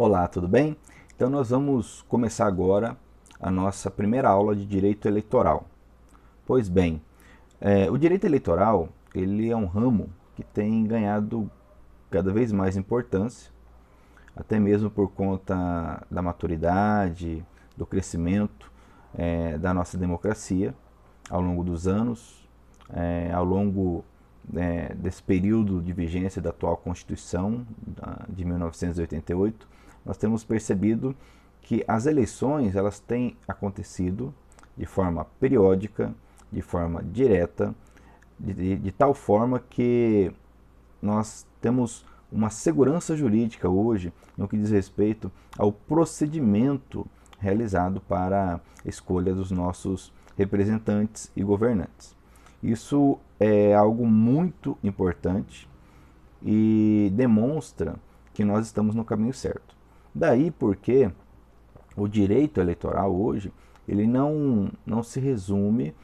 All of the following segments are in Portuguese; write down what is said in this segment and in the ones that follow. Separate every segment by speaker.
Speaker 1: Olá, tudo bem? Então nós vamos começar agora a nossa primeira aula de direito eleitoral. Pois bem, é, o direito eleitoral ele é um ramo que tem ganhado cada vez mais importância, até mesmo por conta da maturidade, do crescimento é, da nossa democracia ao longo dos anos, é, ao longo é, desse período de vigência da atual Constituição de 1988 nós temos percebido que as eleições elas têm acontecido de forma periódica, de forma direta, de, de, de tal forma que nós temos uma segurança jurídica hoje no que diz respeito ao procedimento realizado para a escolha dos nossos representantes e governantes. Isso é algo muito importante e demonstra que nós estamos no caminho certo. Daí porque o direito eleitoral hoje ele não, não se resume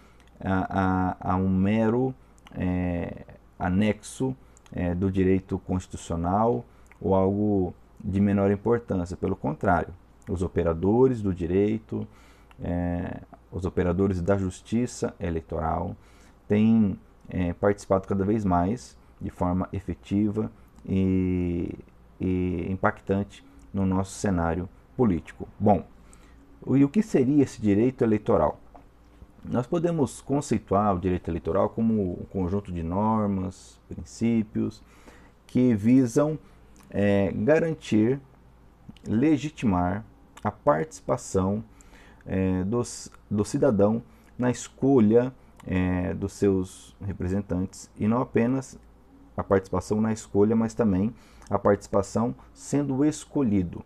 Speaker 1: a, a, a um mero é, anexo é, do direito constitucional ou algo de menor importância. Pelo contrário, os operadores do direito, é, os operadores da justiça eleitoral têm é, participado cada vez mais de forma efetiva e, e impactante no nosso cenário político. Bom, e o que seria esse direito eleitoral? Nós podemos conceituar o direito eleitoral como um conjunto de normas, princípios que visam é, garantir, legitimar a participação é, dos, do cidadão na escolha é, dos seus representantes e não apenas a participação na escolha, mas também a participação sendo escolhido.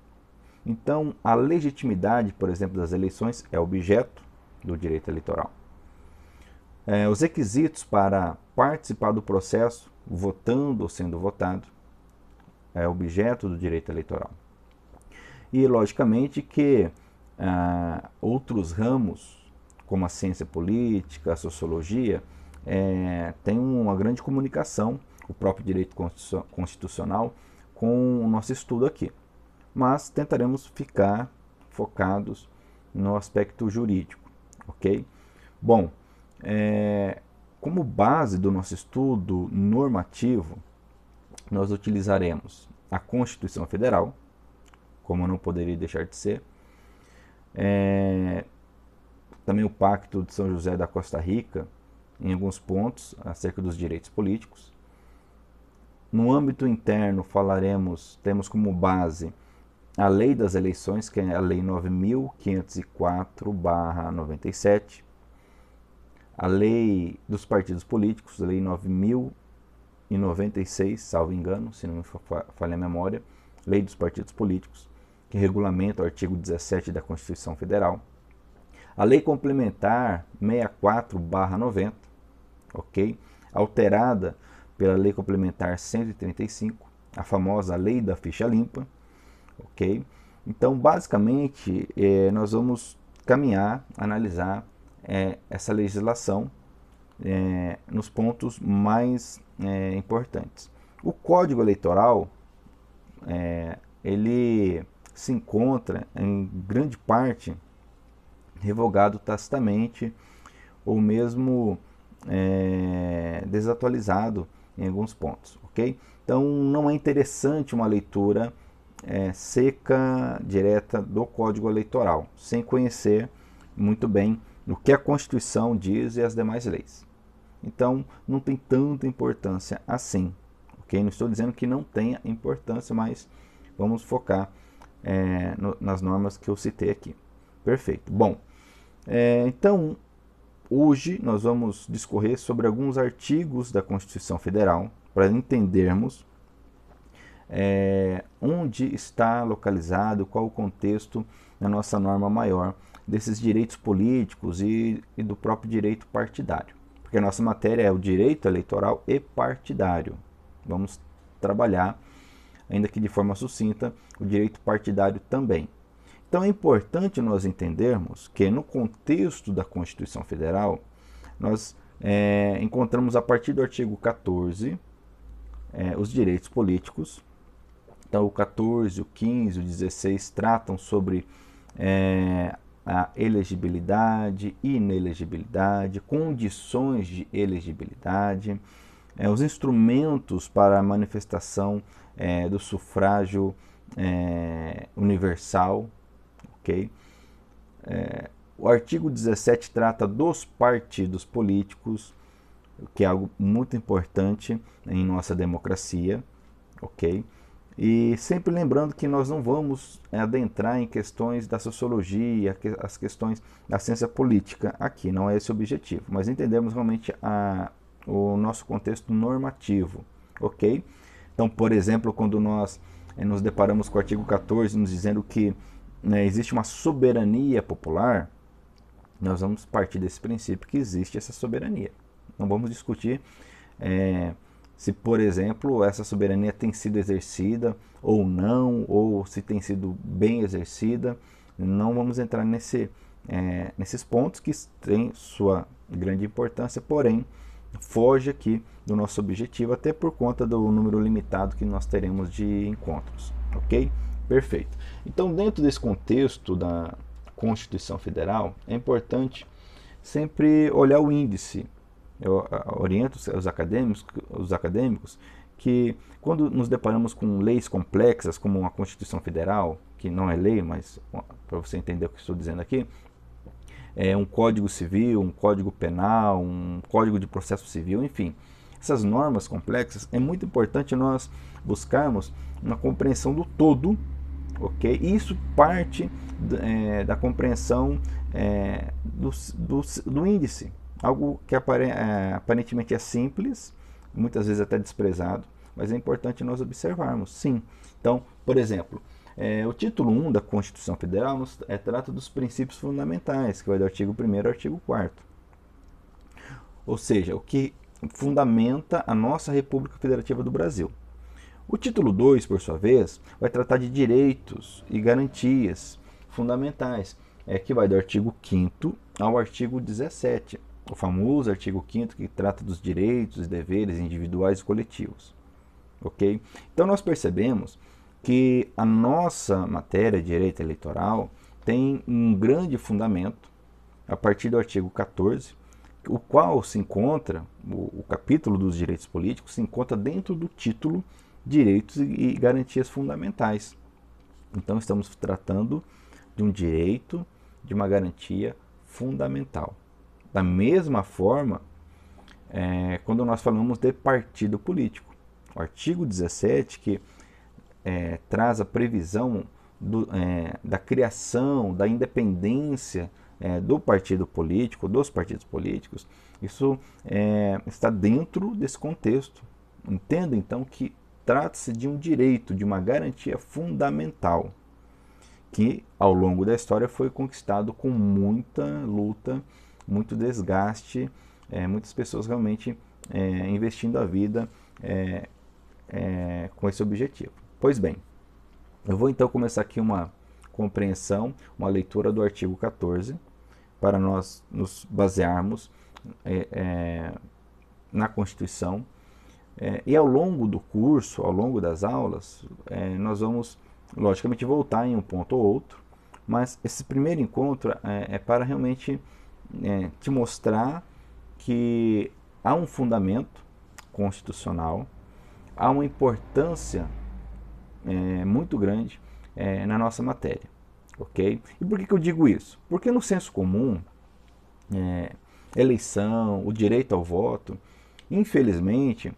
Speaker 1: Então, a legitimidade, por exemplo, das eleições é objeto do direito eleitoral. É, os requisitos para participar do processo, votando ou sendo votado, é objeto do direito eleitoral. E, logicamente, que ah, outros ramos, como a ciência política, a sociologia, é, têm uma grande comunicação, o próprio direito constitucional, com o nosso estudo aqui. Mas tentaremos ficar focados no aspecto jurídico, ok? Bom, é, como base do nosso estudo normativo, nós utilizaremos a Constituição Federal, como não poderia deixar de ser, é, também o Pacto de São José da Costa Rica, em alguns pontos acerca dos direitos políticos, no âmbito interno, falaremos, temos como base a Lei das Eleições, que é a Lei 9504/97, a Lei dos Partidos Políticos, a Lei 9096, salvo engano, se não me falha a memória, Lei dos Partidos Políticos, que regulamenta o artigo 17 da Constituição Federal, a Lei Complementar 64/90, ok? Alterada pela Lei Complementar 135, a famosa Lei da Ficha Limpa, ok? Então, basicamente, é, nós vamos caminhar, analisar é, essa legislação é, nos pontos mais importantes. O Código Eleitoral, ele se encontra em grande parte revogado tacitamente ou mesmo desatualizado em alguns pontos, ok? Então não é interessante uma leitura é, seca, direta do Código Eleitoral, sem conhecer muito bem o que a Constituição diz e as demais leis. Então não tem tanta importância assim, ok? Não estou dizendo que não tenha importância, mas vamos focar é, no, nas normas que eu citei aqui. Perfeito. Bom, é, então Hoje nós vamos discorrer sobre alguns artigos da Constituição Federal para entendermos é, onde está localizado, qual o contexto da nossa norma maior desses direitos políticos e, e do próprio direito partidário. Porque a nossa matéria é o direito eleitoral e partidário. Vamos trabalhar, ainda que de forma sucinta, o direito partidário também. Então é importante nós entendermos que no contexto da Constituição Federal, nós é, encontramos a partir do artigo 14 é, os direitos políticos. Então, o 14, o 15, o 16 tratam sobre é, a elegibilidade, inelegibilidade, condições de elegibilidade, é, os instrumentos para a manifestação é, do sufrágio é, universal, ok? É, o artigo 17 trata dos partidos políticos, que é algo muito importante em nossa democracia, ok? E sempre lembrando que nós não vamos adentrar em questões da sociologia, as questões da ciência política aqui, não é esse o objetivo, mas entendemos realmente a, o nosso contexto normativo, ok? Então, por exemplo, quando nós eh, nos deparamos com o artigo 14, nos dizendo que né, existe uma soberania popular, nós vamos partir desse princípio que existe essa soberania. Não vamos discutir é, se, por exemplo, essa soberania tem sido exercida ou não, ou se tem sido bem exercida. Não vamos entrar nesse, é, nesses pontos que têm sua grande importância, porém, foge aqui do nosso objetivo, até por conta do número limitado que nós teremos de encontros. Ok? Perfeito. Então, dentro desse contexto da Constituição Federal, é importante sempre olhar o índice. Eu oriento os acadêmicos, os acadêmicos que quando nos deparamos com leis complexas como uma Constituição Federal, que não é lei, mas para você entender o que estou dizendo aqui, é, um código civil, um código penal, um código de processo civil, enfim. Essas normas complexas, é muito importante nós buscarmos uma compreensão do todo, ok? Isso parte é, da compreensão é, do, do, do, índice, algo que é, aparentemente é simples, muitas vezes até desprezado, mas é importante nós observarmos, sim. Então, por exemplo, é, o título 1 da Constituição Federal nos, é, trata dos princípios fundamentais, que vai do artigo 1 ao artigo 4 Ou seja, o que fundamenta a nossa República Federativa do Brasil. O título 2, por sua vez, vai tratar de direitos e garantias fundamentais, é, que vai do artigo 5 ao artigo 17, o famoso artigo 5 que trata dos direitos e deveres individuais e coletivos. Ok? Então nós percebemos que a nossa matéria de direito eleitoral tem um grande fundamento a partir do artigo 14, o qual se encontra, o, o capítulo dos direitos políticos se encontra dentro do título Direitos e, Garantias Fundamentais. Então estamos tratando de um direito, de uma garantia fundamental. Da mesma forma, é, quando nós falamos de partido político, o artigo 17, que é, traz a previsão do, é, da criação, da independência é, do partido político, dos partidos políticos, isso é, está dentro desse contexto. Entenda então que trata-se de um direito, de uma garantia fundamental, que ao longo da história foi conquistado com muita luta, muito desgaste, é, muitas pessoas realmente é, investindo a vida com esse objetivo. Pois bem, eu vou então começar aqui uma compreensão, uma leitura do artigo 14, para nós nos basearmos é, é, na Constituição. É, e ao longo do curso, ao longo das aulas, é, nós vamos, logicamente, voltar em um ponto ou outro, mas esse primeiro encontro é, é para realmente é, te mostrar que há um fundamento constitucional, há uma importância é, muito grande é, na nossa matéria. Ok? E por que, que eu digo isso? Porque no senso comum, eleição, o direito ao voto, infelizmente,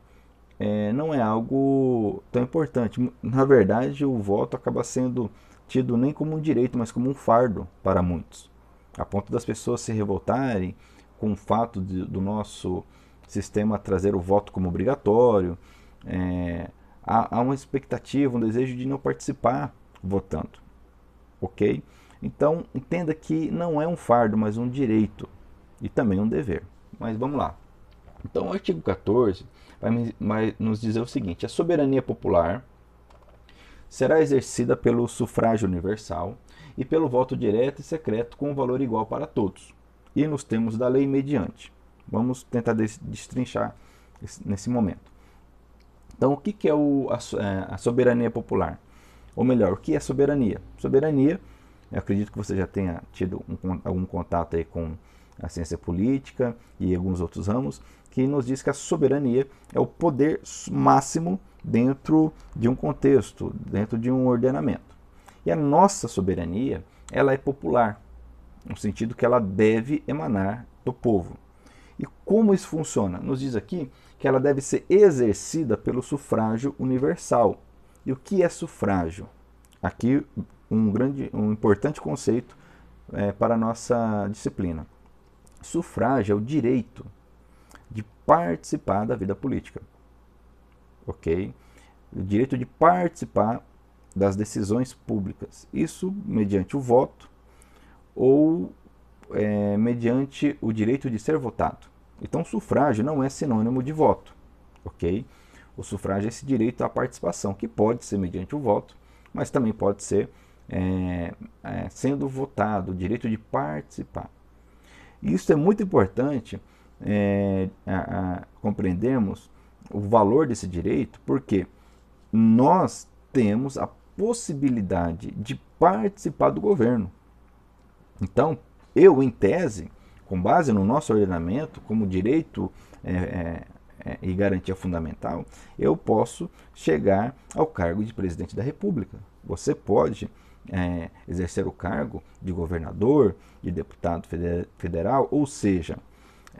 Speaker 1: é, não é algo tão importante. Na verdade, o voto acaba sendo tido nem como um direito, mas como um fardo para muitos. A ponto das pessoas se revoltarem com o fato de, do nosso sistema trazer o voto como obrigatório, é, há, há uma expectativa, um desejo de não participar votando. Ok? Então, entenda que não é um fardo, mas um direito e também um dever. Mas vamos lá. Então, o artigo 14 vai, nos dizer o seguinte: a soberania popular será exercida pelo sufrágio universal e pelo voto direto e secreto com valor igual para todos, e nos termos da lei mediante. Vamos tentar destrinchar nesse momento. Então, o que, é é, a soberania popular? Ou melhor, o que é soberania? Soberania, eu acredito que você já tenha tido um, algum contato aí com a ciência política e alguns outros ramos, que nos diz que a soberania é o poder máximo dentro de um contexto, dentro de um ordenamento. E a nossa soberania, ela é popular, no sentido que ela deve emanar do povo. E como isso funciona? Nos diz aqui que ela deve ser exercida pelo sufrágio universal. E o que é sufrágio? Aqui um grande, um importante conceito é, para a nossa disciplina. Sufrágio é o direito de participar da vida política, ok? O direito de participar das decisões públicas. Isso mediante o voto ou é, mediante o direito de ser votado. Então, sufrágio não é sinônimo de voto, ok? O sufrágio é esse direito à participação, que pode ser mediante o voto, mas também pode ser é, é, sendo votado, o direito de participar. Isso é muito importante é, a, a compreendermos o valor desse direito, porque nós temos a possibilidade de participar do governo. Então, eu, em tese, com base no nosso ordenamento, como direito é, é, é, e garantia fundamental, eu posso chegar ao cargo de presidente da República. Você pode é, exercer o cargo de governador, de deputado federal, ou seja,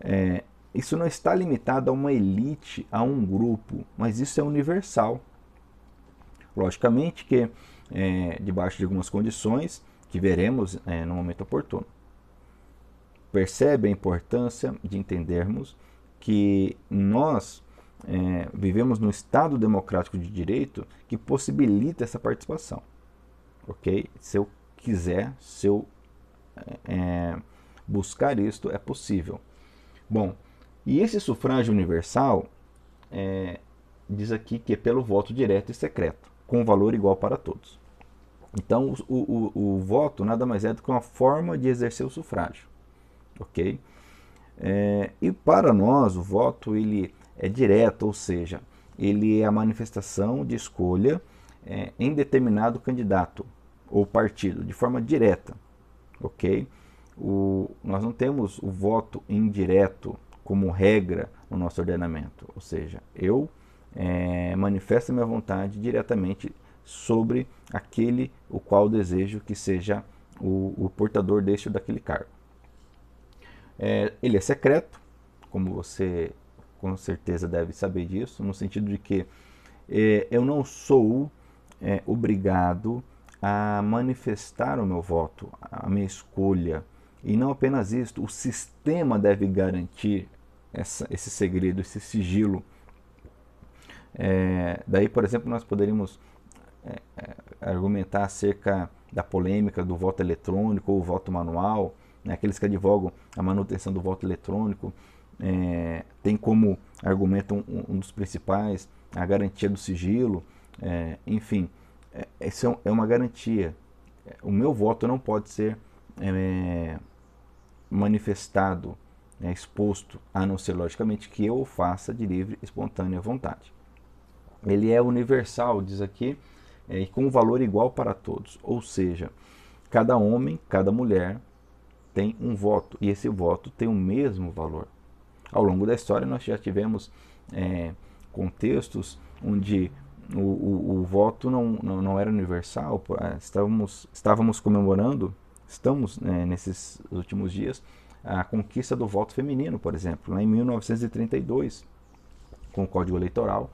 Speaker 1: é, isso não está limitado a uma elite, a um grupo, mas isso é universal. Logicamente que, é, debaixo de algumas condições que veremos é, no momento oportuno. Percebe a importância de entendermos que nós é, vivemos num Estado democrático de direito que possibilita essa participação. Ok? Se eu quiser, se eu é, buscar isto, é possível. Bom, e esse sufrágio universal é, diz aqui que é pelo voto direto e secreto, com valor igual para todos. Então, o, o, o voto nada mais é do que uma forma de exercer o sufrágio, ok? É, e para nós, o voto ele é direto, ou seja, ele é a manifestação de escolha é, em determinado candidato ou partido, de forma direta, ok? O, nós não temos o voto indireto como regra no nosso ordenamento, ou seja, eu é, manifesto minha vontade diretamente sobre aquele o qual desejo que seja o, o portador deste ou daquele cargo. É, ele é secreto, como você com certeza deve saber disso, no sentido de que é, eu não sou é, obrigado a manifestar o meu voto, a minha escolha, e não apenas isso, o sistema deve garantir essa, esse segredo, esse sigilo. É, daí, por exemplo, nós poderíamos é, é, argumentar acerca da polêmica do voto eletrônico ou voto manual, né, aqueles que advogam a manutenção do voto eletrônico, é, tem como argumento um, um, dos principais a garantia do sigilo, é, enfim, é, é, é uma garantia. O meu voto não pode ser é, manifestado, né, exposto, a não ser, logicamente, que eu o faça de livre, espontânea vontade. Ele é universal, diz aqui, é, e com valor igual para todos. Ou seja, cada homem, cada mulher tem um voto, e esse voto tem o mesmo valor. Ao longo da história, nós já tivemos é, contextos onde o, o, o voto não, não, não, era universal, estávamos, estávamos comemorando estamos né, nesses últimos dias a conquista do voto feminino, por exemplo, em 1932, com o Código Eleitoral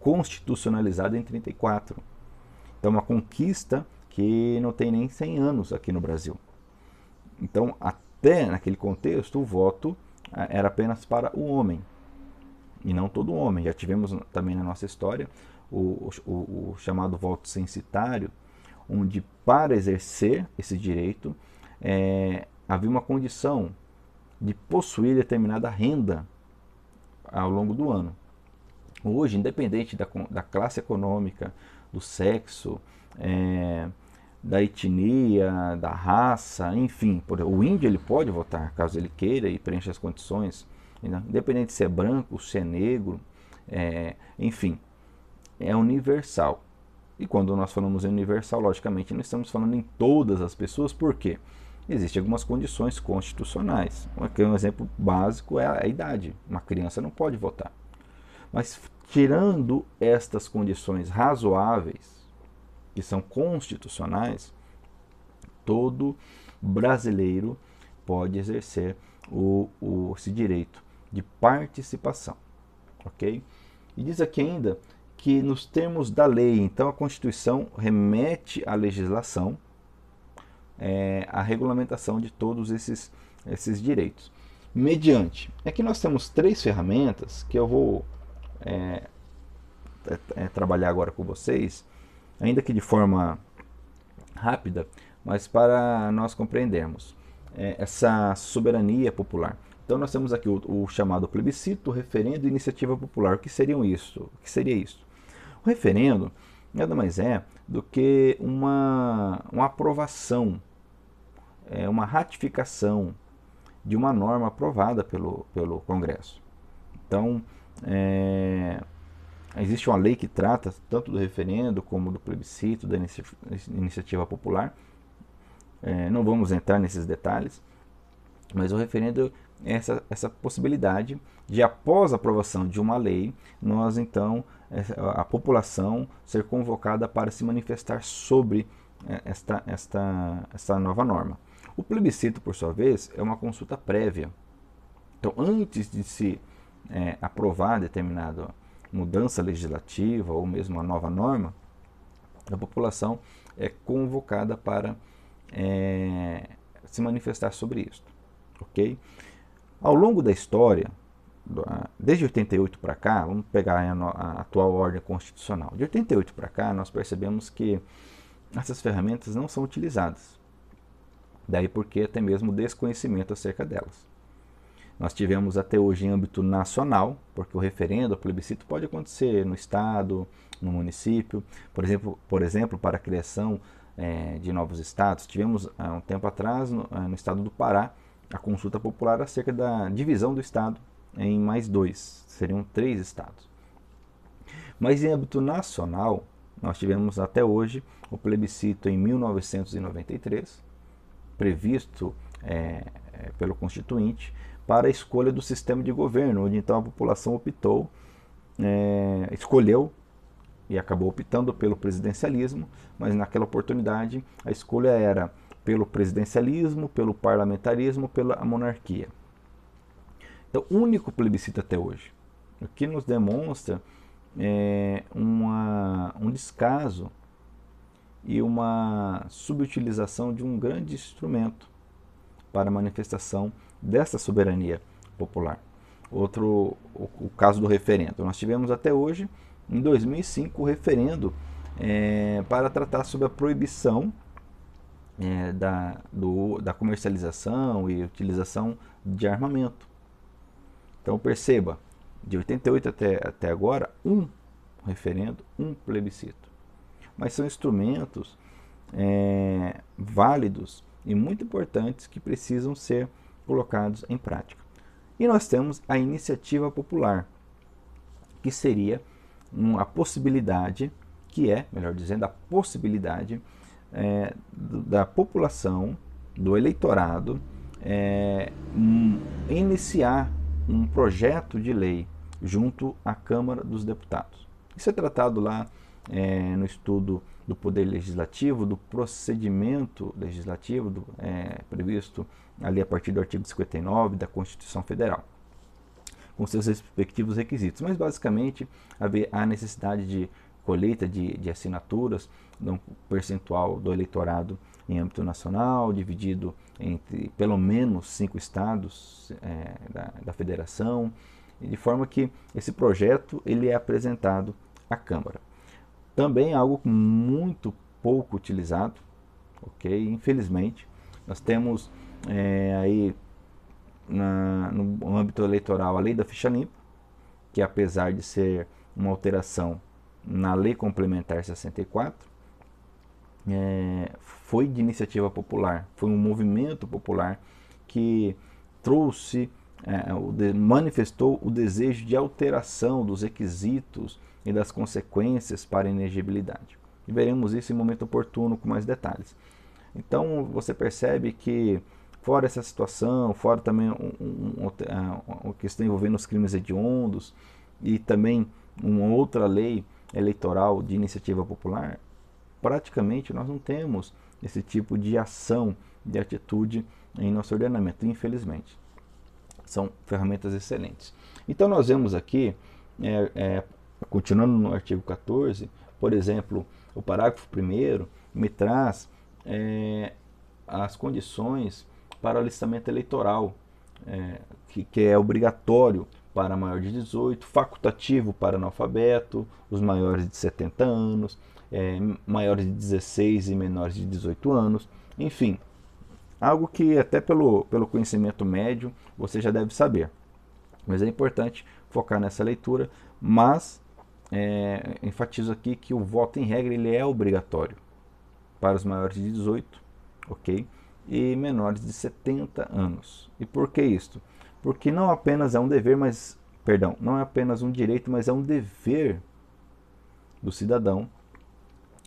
Speaker 1: constitucionalizado em 34. Então, uma conquista que não tem nem 100 anos aqui no Brasil. Então, até naquele contexto, o voto era apenas para o homem e não todo homem. Já tivemos também na nossa história o, o, o chamado voto censitário, onde para exercer esse direito é, havia uma condição de possuir determinada renda ao longo do ano. Hoje, independente da, da classe econômica, do sexo, é, da etnia, da raça, enfim, o índio ele pode votar caso ele queira e preencha as condições, né? independente se é branco, se é negro, é, enfim, é universal. E quando nós falamos em universal, logicamente não estamos falando em todas as pessoas, por quê? Existem algumas condições constitucionais. Um exemplo básico é a idade. Uma criança não pode votar. Mas tirando estas condições razoáveis, que são constitucionais, todo brasileiro pode exercer o, o, esse direito de participação. Ok? E diz aqui ainda que nos termos da lei, então a Constituição remete à legislação, é, a regulamentação de todos esses, esses direitos. Mediante. Aqui nós temos três ferramentas que eu vou é, é, é, trabalhar agora com vocês, ainda que de forma rápida, mas para nós compreendermos é, essa soberania popular. Então nós temos aqui o, o, chamado plebiscito, referendo e iniciativa popular. O que seriam isso? O que seria isso? O referendo nada mais é do que uma, uma aprovação, é, uma ratificação de uma norma aprovada pelo, pelo Congresso. Então, é, existe uma lei que trata tanto do referendo como do plebiscito, da iniciativa popular. É, não vamos entrar nesses detalhes, mas o referendo essa, essa possibilidade de, após a aprovação de uma lei, nós então, a população ser convocada para se manifestar sobre é, esta, esta, esta nova norma. O plebiscito, por sua vez, é uma consulta prévia. Então, antes de se é, aprovar determinada mudança legislativa ou mesmo uma nova norma, a população é convocada para é, se manifestar sobre isso. Ok? Ao longo da história, desde 88 para cá, vamos pegar a, atual ordem constitucional. De 88 para cá, nós percebemos que essas ferramentas não são utilizadas. Daí porque até mesmo desconhecimento acerca delas. Nós tivemos até hoje em âmbito nacional, porque o referendo, o plebiscito pode acontecer no estado, no município, por exemplo, por exemplo para a criação é, de novos estados. Tivemos há um tempo atrás, no, no estado do Pará, a consulta popular acerca da divisão do estado em mais dois, seriam três estados. Mas em âmbito nacional, nós tivemos até hoje o plebiscito em 1993, previsto é, é, pelo Constituinte, para a escolha do sistema de governo, onde então a população optou, é, escolheu e acabou optando pelo presidencialismo, mas naquela oportunidade a escolha era pelo presidencialismo, pelo parlamentarismo, pela monarquia. Então, único plebiscito até hoje. O que nos demonstra é uma, um descaso e uma subutilização de um grande instrumento para a manifestação dessa soberania popular. Outro, o, o caso do referendo. Nós tivemos até hoje, em 2005, o referendo é, para tratar sobre a proibição é, da, do, da comercialização e utilização de armamento. Então perceba, de 88 até, até agora, um referendo, um plebiscito. Mas são instrumentos é, válidos e muito importantes que precisam ser colocados em prática. E nós temos a iniciativa popular, que seria a possibilidade, que é, melhor dizendo, a possibilidade é, da população, do eleitorado, é, um, iniciar um projeto de lei junto à Câmara dos Deputados. Isso é tratado lá é, no estudo do Poder Legislativo, do procedimento legislativo do, é, previsto ali a partir do artigo 59 da Constituição Federal, com seus respectivos requisitos. Mas basicamente há necessidade de colheita de, de assinaturas, um percentual do eleitorado em âmbito nacional, dividido entre pelo menos cinco estados é, da, da federação, de forma que esse projeto ele é apresentado à Câmara. Também algo muito pouco utilizado, ok? Infelizmente, nós temos é, aí na, no âmbito eleitoral a lei da ficha limpa, que apesar de ser uma alteração na lei complementar 64, é, foi de iniciativa popular, foi um movimento popular que trouxe é, manifestou o desejo de alteração dos requisitos e das consequências para a inegibilidade. E veremos isso em momento oportuno com mais detalhes. Então você percebe que fora essa situação, fora também um, um, um, questão envolvendo os crimes hediondos e também uma outra lei eleitoral de iniciativa popular, praticamente nós não temos esse tipo de ação, de atitude em nosso ordenamento, infelizmente. São ferramentas excelentes. Então nós vemos aqui, é, é, continuando no artigo 14, por exemplo, o parágrafo 1 me traz é, as condições para o alistamento eleitoral, é, que, que, é obrigatório para maior de 18, facultativo para analfabeto, os maiores de 70 anos, é, maiores de 16 e menores de 18 anos, enfim, algo que até pelo, pelo conhecimento médio você já deve saber. Mas é importante focar nessa leitura, mas é, enfatizo aqui que o voto em regra ele é obrigatório para os maiores de 18, ok? E menores de 70 anos. E por que isto? Porque não apenas é um dever, mas perdão, não é apenas um direito, mas é um dever do cidadão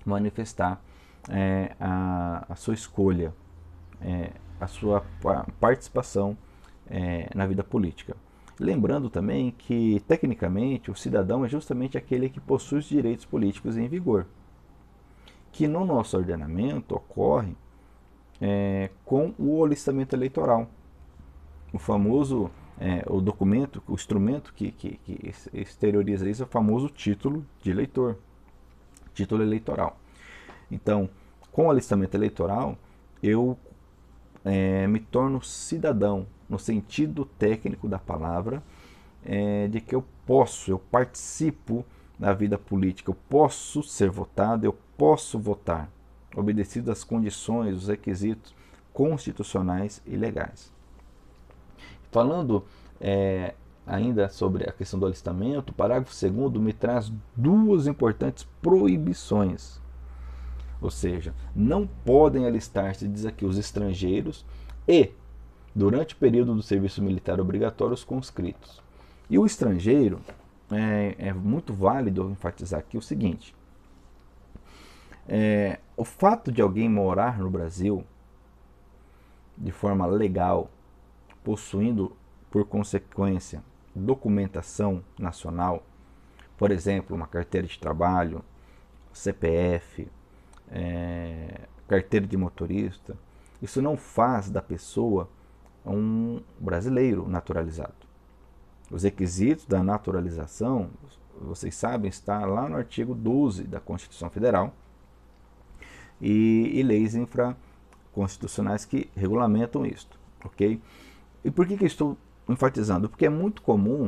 Speaker 1: manifestar é, a, a, sua escolha, é, a sua participação é, na vida política. Lembrando também que, tecnicamente, o cidadão é justamente aquele que possui os direitos políticos em vigor, que no nosso ordenamento ocorre é, com o alistamento eleitoral. O famoso, é, o documento, o instrumento que, que, que exterioriza isso é o famoso título de eleitor, título eleitoral. Então, com o alistamento eleitoral, eu é, me torno cidadão, no sentido técnico da palavra, é, de que eu posso, eu participo da vida política, eu posso ser votado, eu posso votar, obedecido às condições, os requisitos constitucionais e legais. Falando é, ainda sobre a questão do alistamento, o parágrafo 2 me traz duas importantes proibições. Ou seja, não podem alistar-se, diz aqui, os estrangeiros e durante o período do serviço militar obrigatório os conscritos. E o estrangeiro, é, é muito válido enfatizar aqui o seguinte: é, o fato de alguém morar no Brasil de forma legal, possuindo por consequência documentação nacional, por exemplo, uma carteira de trabalho, CPF, é, carteira de motorista, isso não faz da pessoa um brasileiro naturalizado. Os requisitos da naturalização, vocês sabem, está lá no artigo 12 da Constituição Federal e, e leis infraconstitucionais que regulamentam isto, ok? E por que, que estou enfatizando? Porque é muito comum